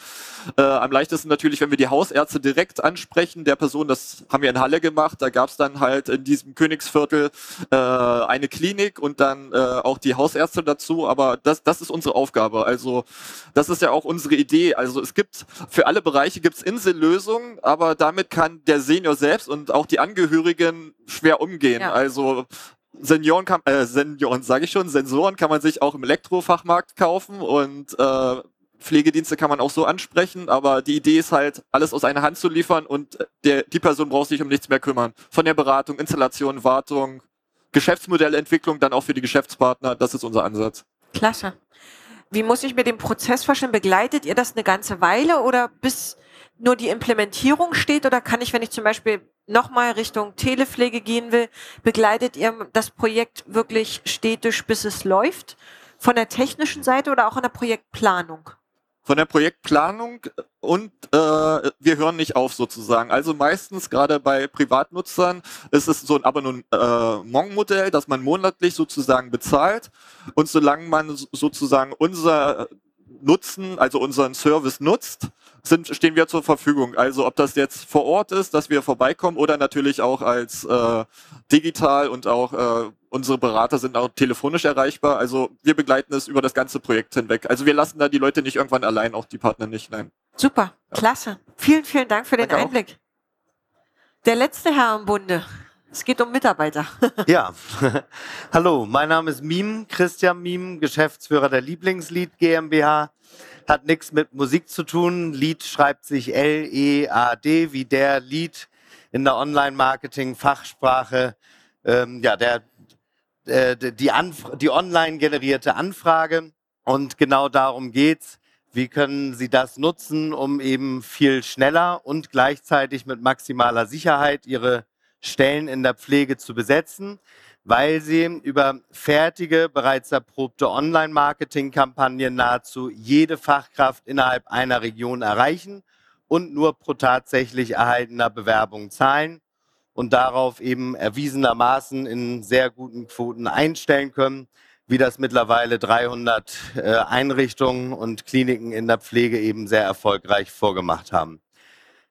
Äh, am leichtesten natürlich, wenn wir die Hausärzte direkt ansprechen. Der Person, das haben wir in Halle gemacht. Da gab es dann halt in diesem Königsviertel äh, eine Klinik und dann äh, auch die Hausärzte dazu. Aber das, das ist unsere Aufgabe. Also das ist ja auch unsere Idee. Also es gibt für alle Bereiche gibt's Insellösungen, aber damit kann der Senior selbst und auch die Angehörigen schwer umgehen. Ja. Also Senioren kann, äh, Senioren sage ich schon, Sensoren kann man sich auch im Elektrofachmarkt kaufen und äh, Pflegedienste kann man auch so ansprechen, aber die Idee ist halt, alles aus einer Hand zu liefern und der, die Person braucht sich um nichts mehr kümmern. Von der Beratung, Installation, Wartung, Geschäftsmodellentwicklung dann auch für die Geschäftspartner, das ist unser Ansatz. Klasse. Wie muss ich mir den Prozess vorstellen? Begleitet ihr das eine ganze Weile oder bis nur die Implementierung steht oder kann ich, wenn ich zum Beispiel nochmal Richtung Telepflege gehen will, begleitet ihr das Projekt wirklich stetisch, bis es läuft? Von der technischen Seite oder auch in der Projektplanung? Von der Projektplanung und äh, wir hören nicht auf sozusagen. Also meistens gerade bei Privatnutzern ist es so ein Abonnement-Modell, dass man monatlich sozusagen bezahlt und solange man sozusagen unser Nutzen, also unseren Service nutzt, sind, stehen wir zur Verfügung. Also ob das jetzt vor Ort ist, dass wir vorbeikommen oder natürlich auch als äh, digital und auch äh, unsere Berater sind auch telefonisch erreichbar. Also wir begleiten es über das ganze Projekt hinweg. Also wir lassen da die Leute nicht irgendwann allein, auch die Partner nicht. Nein. Super, ja. klasse. Vielen, vielen Dank für den Danke Einblick. Auch. Der letzte Herr im Bunde. Es geht um Mitarbeiter. ja. Hallo, mein Name ist Miem, Christian Miem, Geschäftsführer der Lieblingslied GmbH hat nichts mit Musik zu tun. Lied schreibt sich L-E-A-D, wie der Lied in der Online-Marketing-Fachsprache. Ähm, ja, der, äh, die, die online generierte Anfrage. Und genau darum geht's. Wie können Sie das nutzen, um eben viel schneller und gleichzeitig mit maximaler Sicherheit Ihre Stellen in der Pflege zu besetzen? Weil sie über fertige, bereits erprobte Online-Marketing-Kampagnen nahezu jede Fachkraft innerhalb einer Region erreichen und nur pro tatsächlich erhaltener Bewerbung zahlen und darauf eben erwiesenermaßen in sehr guten Quoten einstellen können, wie das mittlerweile 300 äh, Einrichtungen und Kliniken in der Pflege eben sehr erfolgreich vorgemacht haben.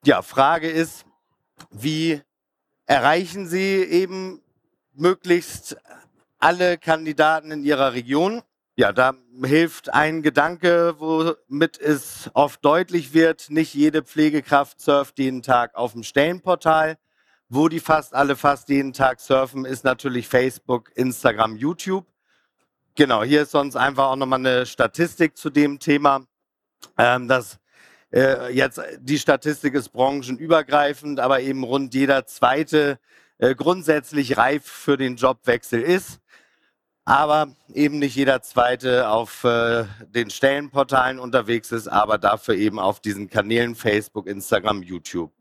Ja, Frage ist, wie erreichen Sie eben möglichst alle Kandidaten in ihrer Region. Ja, da hilft ein Gedanke, womit es oft deutlich wird, nicht jede Pflegekraft surft jeden Tag auf dem Stellenportal. Wo die fast alle fast jeden Tag surfen, ist natürlich Facebook, Instagram, YouTube. Genau, hier ist sonst einfach auch nochmal eine Statistik zu dem Thema. Ähm, das äh, jetzt die Statistik ist branchenübergreifend, aber eben rund jeder zweite äh, grundsätzlich reif für den Jobwechsel ist. Aber eben nicht jeder zweite auf äh, den Stellenportalen unterwegs ist, aber dafür eben auf diesen Kanälen Facebook, Instagram, YouTube.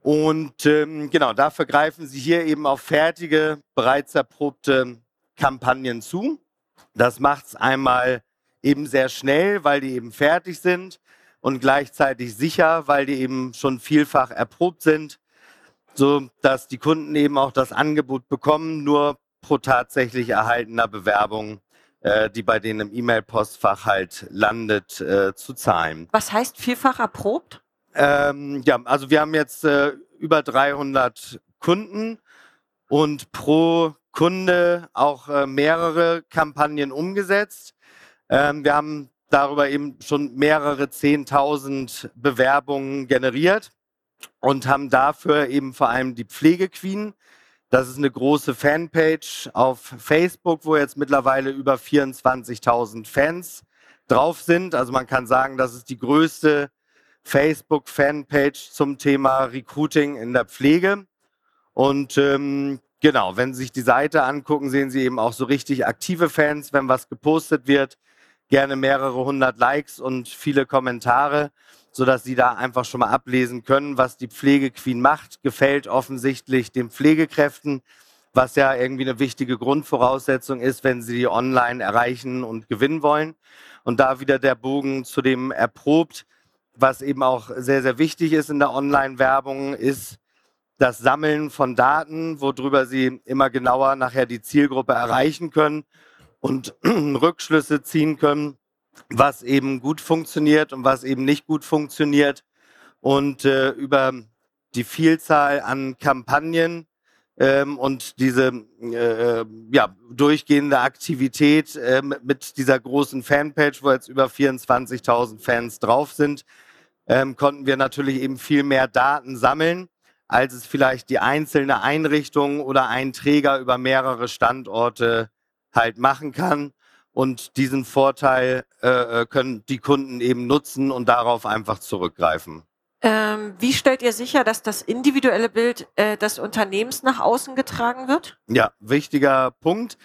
Und ähm, genau, dafür greifen Sie hier eben auf fertige, bereits erprobte Kampagnen zu. Das macht es einmal eben sehr schnell, weil die eben fertig sind und gleichzeitig sicher, weil die eben schon vielfach erprobt sind, so dass die Kunden eben auch das Angebot bekommen, nur pro tatsächlich erhaltener Bewerbung, äh, die bei denen im E-Mail-Postfach halt landet, äh, zu zahlen. Was heißt vielfach erprobt? Ähm, ja, also wir haben jetzt äh, über 300 Kunden und pro Kunde auch äh, mehrere Kampagnen umgesetzt. Ähm, wir haben darüber eben schon mehrere 10.000 Bewerbungen generiert und haben dafür eben vor allem die Pflegequeen. Das ist eine große Fanpage auf Facebook, wo jetzt mittlerweile über 24.000 Fans drauf sind. Also man kann sagen, das ist die größte Facebook-Fanpage zum Thema Recruiting in der Pflege. Und ähm, genau, wenn Sie sich die Seite angucken, sehen Sie eben auch so richtig aktive Fans, wenn was gepostet wird gerne mehrere hundert Likes und viele Kommentare, sodass Sie da einfach schon mal ablesen können, was die Pflegequeen macht. Gefällt offensichtlich den Pflegekräften, was ja irgendwie eine wichtige Grundvoraussetzung ist, wenn Sie die online erreichen und gewinnen wollen. Und da wieder der Bogen zu dem erprobt, was eben auch sehr, sehr wichtig ist in der Online-Werbung, ist das Sammeln von Daten, worüber Sie immer genauer nachher die Zielgruppe erreichen können und Rückschlüsse ziehen können, was eben gut funktioniert und was eben nicht gut funktioniert. Und äh, über die Vielzahl an Kampagnen ähm, und diese äh, ja, durchgehende Aktivität äh, mit dieser großen Fanpage, wo jetzt über 24.000 Fans drauf sind, ähm, konnten wir natürlich eben viel mehr Daten sammeln, als es vielleicht die einzelne Einrichtung oder ein Träger über mehrere Standorte halt machen kann. Und diesen Vorteil äh, äh, können die Kunden eben nutzen und darauf einfach zurückgreifen. Ähm, wie stellt ihr sicher, dass das individuelle Bild äh, des Unternehmens nach außen getragen wird? Ja, wichtiger Punkt.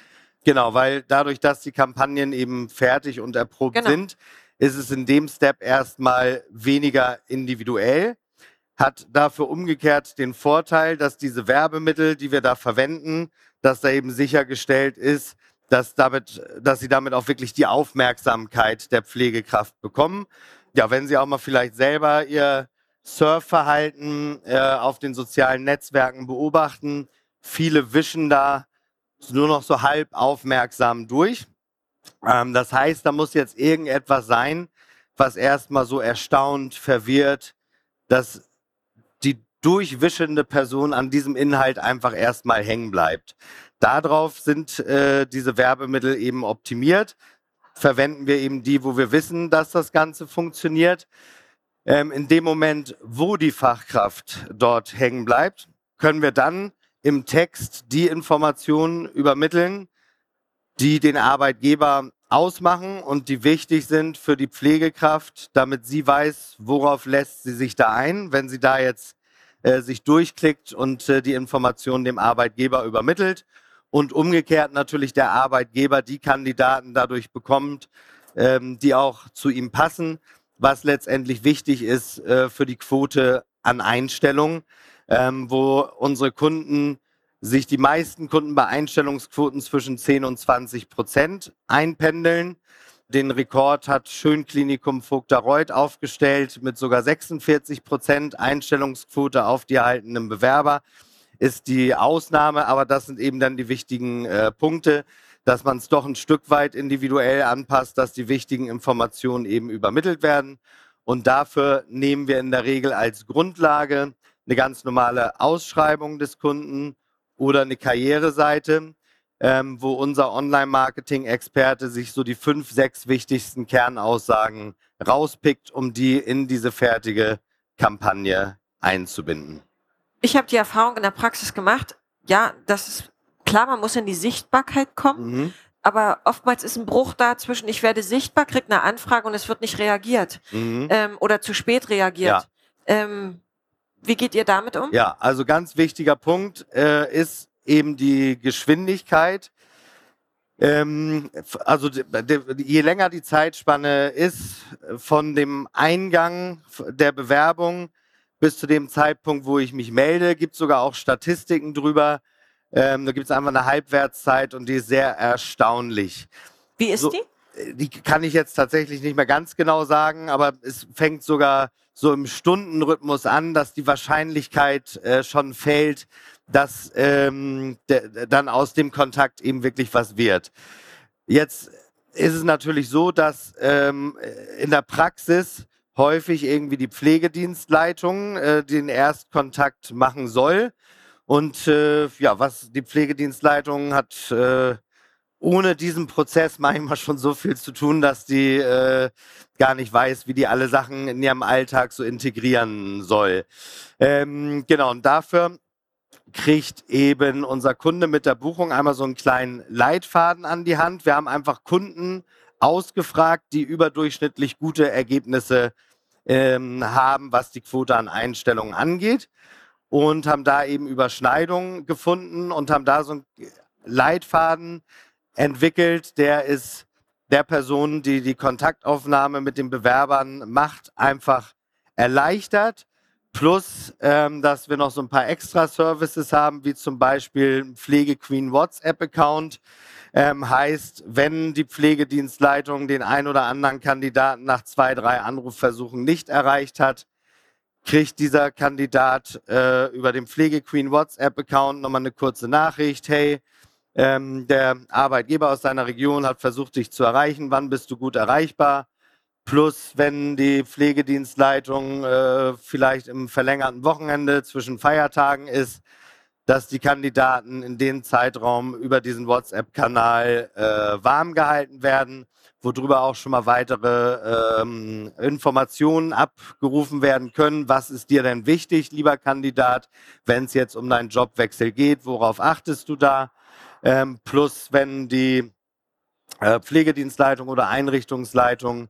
Genau, weil dadurch, dass die Kampagnen eben fertig und erprobt genau. sind, ist es in dem Step erstmal weniger individuell, hat dafür umgekehrt den Vorteil, dass diese Werbemittel, die wir da verwenden, dass da eben sichergestellt ist, dass, damit, dass sie damit auch wirklich die Aufmerksamkeit der Pflegekraft bekommen. Ja, wenn sie auch mal vielleicht selber ihr Surfverhalten äh, auf den sozialen Netzwerken beobachten, viele wischen da nur noch so halb aufmerksam durch. Ähm, das heißt, da muss jetzt irgendetwas sein, was erstmal so erstaunt, verwirrt, dass die durchwischende Person an diesem Inhalt einfach erstmal hängen bleibt. Darauf sind äh, diese Werbemittel eben optimiert. Verwenden wir eben die, wo wir wissen, dass das Ganze funktioniert. Ähm, in dem Moment, wo die Fachkraft dort hängen bleibt, können wir dann im Text die Informationen übermitteln, die den Arbeitgeber ausmachen und die wichtig sind für die Pflegekraft, damit sie weiß, worauf lässt sie sich da ein, wenn sie da jetzt äh, sich durchklickt und äh, die Informationen dem Arbeitgeber übermittelt und umgekehrt natürlich der Arbeitgeber die Kandidaten dadurch bekommt, ähm, die auch zu ihm passen, was letztendlich wichtig ist äh, für die Quote an Einstellungen, ähm, wo unsere Kunden sich die meisten Kunden bei Einstellungsquoten zwischen 10 und 20 Prozent einpendeln. Den Rekord hat Schönklinikum Vogtereuth aufgestellt mit sogar 46 Prozent Einstellungsquote auf die erhaltenen Bewerber ist die Ausnahme, aber das sind eben dann die wichtigen äh, Punkte, dass man es doch ein Stück weit individuell anpasst, dass die wichtigen Informationen eben übermittelt werden. Und dafür nehmen wir in der Regel als Grundlage eine ganz normale Ausschreibung des Kunden oder eine Karriereseite. ähm, wo unser Online-Marketing-Experte sich so die fünf, sechs wichtigsten Kernaussagen rauspickt, um die in diese fertige Kampagne einzubinden. Ich habe die Erfahrung in der Praxis gemacht, ja, das ist klar, man muss in die Sichtbarkeit kommen, Mhm. aber oftmals ist ein Bruch da zwischen, ich werde sichtbar, kriege eine Anfrage und es wird nicht reagiert Mhm. ähm, oder zu spät reagiert. Ähm, wie geht ihr damit um? Ja, also ganz wichtiger Punkt äh, ist eben die Geschwindigkeit. Ähm, also je länger die Zeitspanne ist von dem Eingang der Bewerbung bis zu dem Zeitpunkt, wo ich mich melde, gibt es sogar auch Statistiken drüber. Ähm, da gibt es einfach eine Halbwertszeit und die ist sehr erstaunlich. Wie ist So- die? Äh, Die kann ich jetzt tatsächlich nicht mehr ganz genau sagen, aber es fängt sogar so im Stundenrhythmus an, dass die Wahrscheinlichkeit äh, schon fällt, dass ähm, dann aus dem Kontakt eben wirklich was wird. Jetzt ist es natürlich so, dass ähm, in der Praxis häufig irgendwie die Pflegedienstleitung äh, den Erstkontakt machen soll. Und äh, ja, was die Pflegedienstleitung hat äh, ohne diesen Prozess manchmal schon so viel zu tun, dass die äh, gar nicht weiß, wie die alle Sachen in ihrem Alltag so integrieren soll. Ähm, genau, und dafür kriegt eben unser Kunde mit der Buchung einmal so einen kleinen Leitfaden an die Hand. Wir haben einfach Kunden ausgefragt, die überdurchschnittlich gute Ergebnisse ähm, haben, was die Quote an Einstellungen angeht und haben da eben Überschneidungen gefunden und haben da so einen Leitfaden entwickelt, der ist der Person, die die Kontaktaufnahme mit den Bewerbern macht, einfach erleichtert. Plus, ähm, dass wir noch so ein paar Extra-Services haben, wie zum Beispiel Pflegequeen WhatsApp-Account. Ähm, heißt, wenn die Pflegedienstleitung den ein oder anderen Kandidaten nach zwei, drei Anrufversuchen nicht erreicht hat, kriegt dieser Kandidat äh, über den Pflegequeen WhatsApp-Account nochmal eine kurze Nachricht. Hey, ähm, der Arbeitgeber aus deiner Region hat versucht, dich zu erreichen. Wann bist du gut erreichbar? Plus, wenn die Pflegedienstleitung äh, vielleicht im verlängerten Wochenende zwischen Feiertagen ist, dass die Kandidaten in dem Zeitraum über diesen WhatsApp-Kanal äh, warm gehalten werden, worüber auch schon mal weitere ähm, Informationen abgerufen werden können. Was ist dir denn wichtig, lieber Kandidat, wenn es jetzt um deinen Jobwechsel geht? Worauf achtest du da? Ähm, plus, wenn die äh, Pflegedienstleitung oder Einrichtungsleitung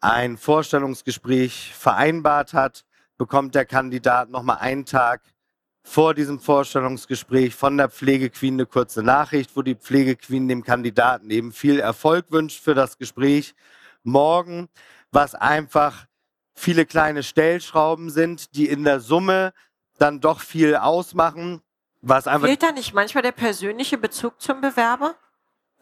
ein Vorstellungsgespräch vereinbart hat, bekommt der Kandidat nochmal einen Tag vor diesem Vorstellungsgespräch von der Pflegequeen eine kurze Nachricht, wo die Pflegequeen dem Kandidaten eben viel Erfolg wünscht für das Gespräch morgen, was einfach viele kleine Stellschrauben sind, die in der Summe dann doch viel ausmachen, was einfach Fehlt da nicht manchmal der persönliche Bezug zum Bewerber?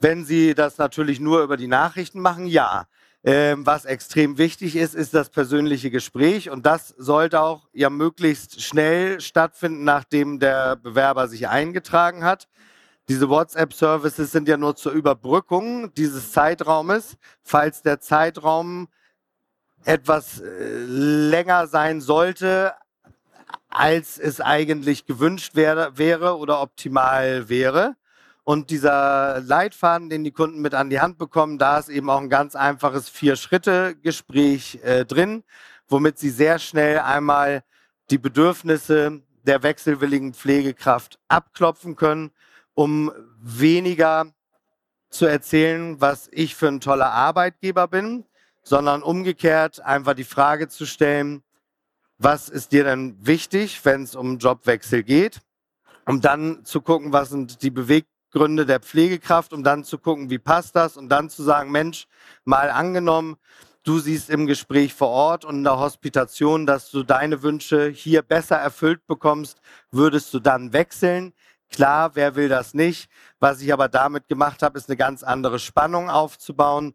Wenn Sie das natürlich nur über die Nachrichten machen, ja. Ähm, was extrem wichtig ist, ist das persönliche Gespräch und das sollte auch ja möglichst schnell stattfinden, nachdem der Bewerber sich eingetragen hat. Diese WhatsApp-Services sind ja nur zur Überbrückung dieses Zeitraumes. Falls der Zeitraum etwas äh, länger sein sollte, als es eigentlich gewünscht wäre, wäre oder optimal wäre. Und dieser Leitfaden, den die Kunden mit an die Hand bekommen, da ist eben auch ein ganz einfaches Vier-Schritte-Gespräch äh, drin, womit sie sehr schnell einmal die Bedürfnisse der wechselwilligen Pflegekraft abklopfen können, um weniger zu erzählen, was ich für ein toller Arbeitgeber bin, sondern umgekehrt einfach die Frage zu stellen, was ist dir denn wichtig, wenn es um Jobwechsel geht, um dann zu gucken, was sind die Beweggründe der Pflegekraft, um dann zu gucken, wie passt das und dann zu sagen, Mensch, mal angenommen, du siehst im Gespräch vor Ort und in der Hospitation, dass du deine Wünsche hier besser erfüllt bekommst, würdest du dann wechseln? Klar, wer will das nicht? Was ich aber damit gemacht habe, ist eine ganz andere Spannung aufzubauen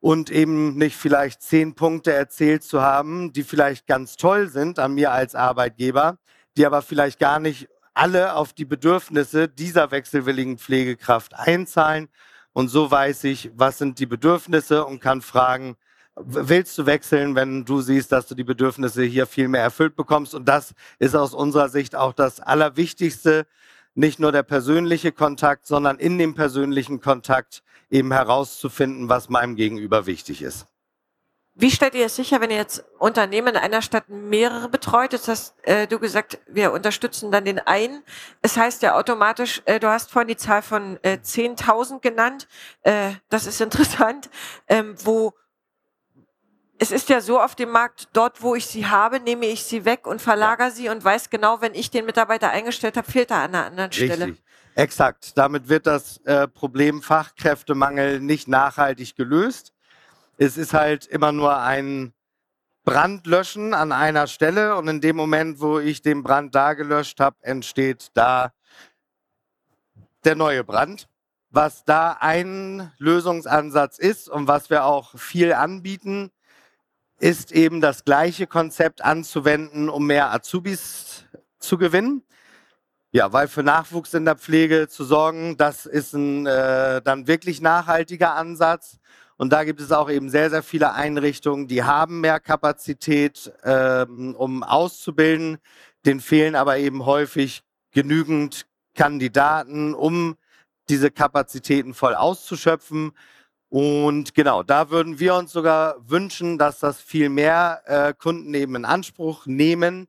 und eben nicht vielleicht zehn Punkte erzählt zu haben, die vielleicht ganz toll sind an mir als Arbeitgeber, die aber vielleicht gar nicht alle auf die Bedürfnisse dieser wechselwilligen Pflegekraft einzahlen. Und so weiß ich, was sind die Bedürfnisse und kann fragen, willst du wechseln, wenn du siehst, dass du die Bedürfnisse hier viel mehr erfüllt bekommst? Und das ist aus unserer Sicht auch das Allerwichtigste, nicht nur der persönliche Kontakt, sondern in dem persönlichen Kontakt eben herauszufinden, was meinem Gegenüber wichtig ist. Wie stellt ihr es sicher, wenn ihr jetzt Unternehmen in einer Stadt mehrere betreut? Jetzt hast äh, du gesagt, wir unterstützen dann den einen. Es heißt ja automatisch, äh, du hast vorhin die Zahl von äh, 10.000 genannt. Äh, das ist interessant, ähm, wo es ist ja so auf dem Markt, dort wo ich sie habe, nehme ich sie weg und verlagere ja. sie und weiß genau, wenn ich den Mitarbeiter eingestellt habe, fehlt er an einer anderen Richtig. Stelle. Exakt. Damit wird das äh, Problem Fachkräftemangel nicht nachhaltig gelöst. Es ist halt immer nur ein Brandlöschen an einer Stelle und in dem Moment, wo ich den Brand da gelöscht habe, entsteht da der neue Brand. Was da ein Lösungsansatz ist und was wir auch viel anbieten, ist eben das gleiche Konzept anzuwenden, um mehr Azubis zu gewinnen. Ja, weil für Nachwuchs in der Pflege zu sorgen, das ist ein äh, dann wirklich nachhaltiger Ansatz. Und da gibt es auch eben sehr, sehr viele Einrichtungen, die haben mehr Kapazität, ähm, um auszubilden. Den fehlen aber eben häufig genügend Kandidaten, um diese Kapazitäten voll auszuschöpfen. Und genau, da würden wir uns sogar wünschen, dass das viel mehr äh, Kunden eben in Anspruch nehmen.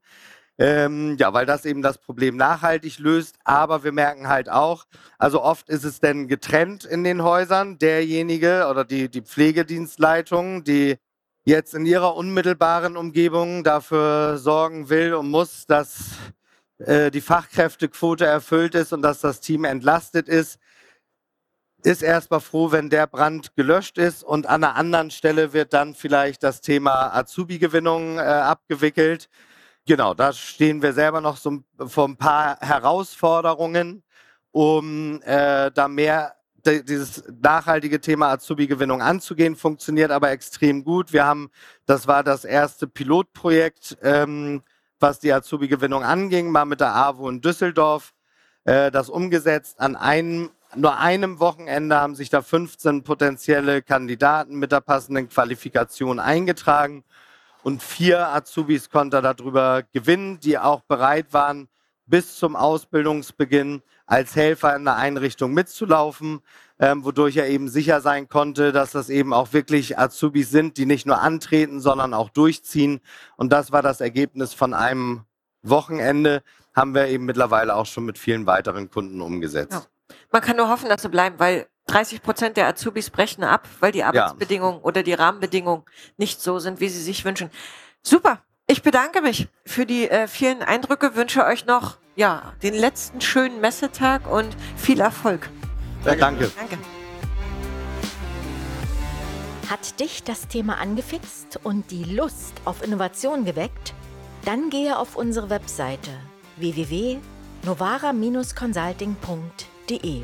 Ähm, ja, weil das eben das Problem nachhaltig löst. Aber wir merken halt auch, also oft ist es denn getrennt in den Häusern, derjenige oder die, die Pflegedienstleitung, die jetzt in ihrer unmittelbaren Umgebung dafür sorgen will und muss, dass äh, die Fachkräftequote erfüllt ist und dass das Team entlastet ist, ist erstmal froh, wenn der Brand gelöscht ist und an einer anderen Stelle wird dann vielleicht das Thema Azubi-Gewinnung äh, abgewickelt. Genau, da stehen wir selber noch so vor ein paar Herausforderungen, um äh, da mehr dieses nachhaltige Thema Azubi-Gewinnung anzugehen, funktioniert aber extrem gut. Wir haben, das war das erste Pilotprojekt, ähm, was die Azubi-Gewinnung anging, mal mit der AWO in Düsseldorf, äh, das umgesetzt. An einem nur einem Wochenende haben sich da 15 potenzielle Kandidaten mit der passenden Qualifikation eingetragen und vier Azubis konnte er darüber gewinnen, die auch bereit waren, bis zum Ausbildungsbeginn als Helfer in der Einrichtung mitzulaufen, ähm, wodurch er eben sicher sein konnte, dass das eben auch wirklich Azubis sind, die nicht nur antreten, sondern auch durchziehen. Und das war das Ergebnis von einem Wochenende, haben wir eben mittlerweile auch schon mit vielen weiteren Kunden umgesetzt. Ja. Man kann nur hoffen, dass sie bleiben, weil 30 Prozent der Azubis brechen ab, weil die Arbeitsbedingungen ja. oder die Rahmenbedingungen nicht so sind, wie sie sich wünschen. Super. Ich bedanke mich für die äh, vielen Eindrücke, wünsche euch noch ja, den letzten schönen Messetag und viel Erfolg. Ja, danke. Danke. Hat dich das Thema angefixt und die Lust auf Innovation geweckt? Dann gehe auf unsere Webseite www.novara-consulting.de